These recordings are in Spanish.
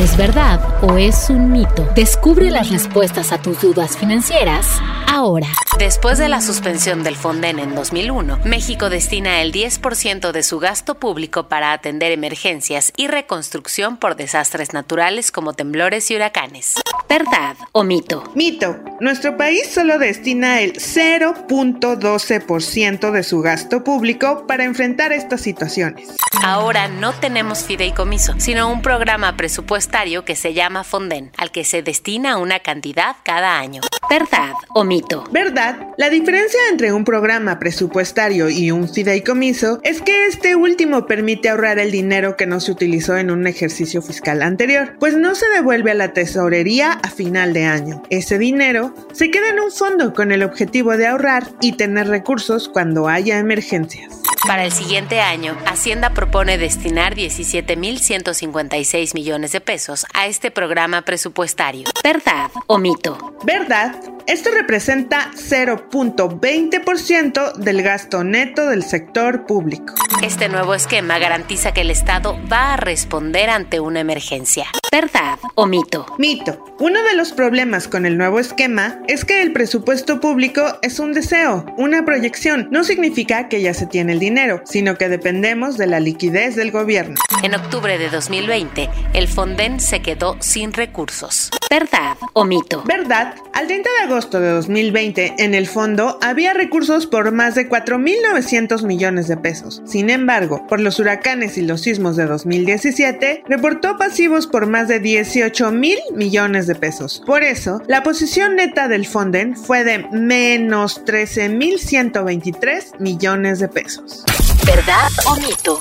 ¿Es verdad o es un mito? Descubre las respuestas a tus dudas financieras ahora. Después de la suspensión del Fonden en 2001, México destina el 10% de su gasto público para atender emergencias y reconstrucción por desastres naturales como temblores y huracanes. ¿Verdad o mito? Mito. Nuestro país solo destina el 0.12% de su gasto público para enfrentar estas situaciones. Ahora no tenemos fideicomiso, sino un programa presupuestario que se llama Fonden, al que se destina una cantidad cada año. ¿Verdad o mito? ¿Verdad? La diferencia entre un programa presupuestario y un fideicomiso es que este último permite ahorrar el dinero que no se utilizó en un ejercicio fiscal anterior, pues no se devuelve a la tesorería a final de año. Ese dinero se queda en un fondo con el objetivo de ahorrar y tener recursos cuando haya emergencias. Para el siguiente año, Hacienda propone destinar 17.156 millones de pesos a este programa presupuestario. ¿Verdad o mito? ¿Verdad? Esto representa 0.20% del gasto neto del sector público. Este nuevo esquema garantiza que el Estado va a responder ante una emergencia. ¿Verdad o mito? Mito. Uno de los problemas con el nuevo esquema es que el presupuesto público es un deseo, una proyección. No significa que ya se tiene el dinero, sino que dependemos de la liquidez del gobierno. En octubre de 2020, el Fonden se quedó sin recursos. ¿Verdad o mito? ¿Verdad? Al 30 de agosto de 2020, en el fondo había recursos por más de 4.900 millones de pesos. Sin embargo, por los huracanes y los sismos de 2017, reportó pasivos por más de 18 mil millones de pesos. Por eso, la posición neta del Fonden fue de menos 13.123 millones de pesos. ¿Verdad o mito?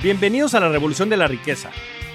Bienvenidos a la Revolución de la Riqueza,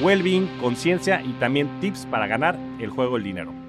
well-being, conciencia y también tips para ganar el juego del dinero.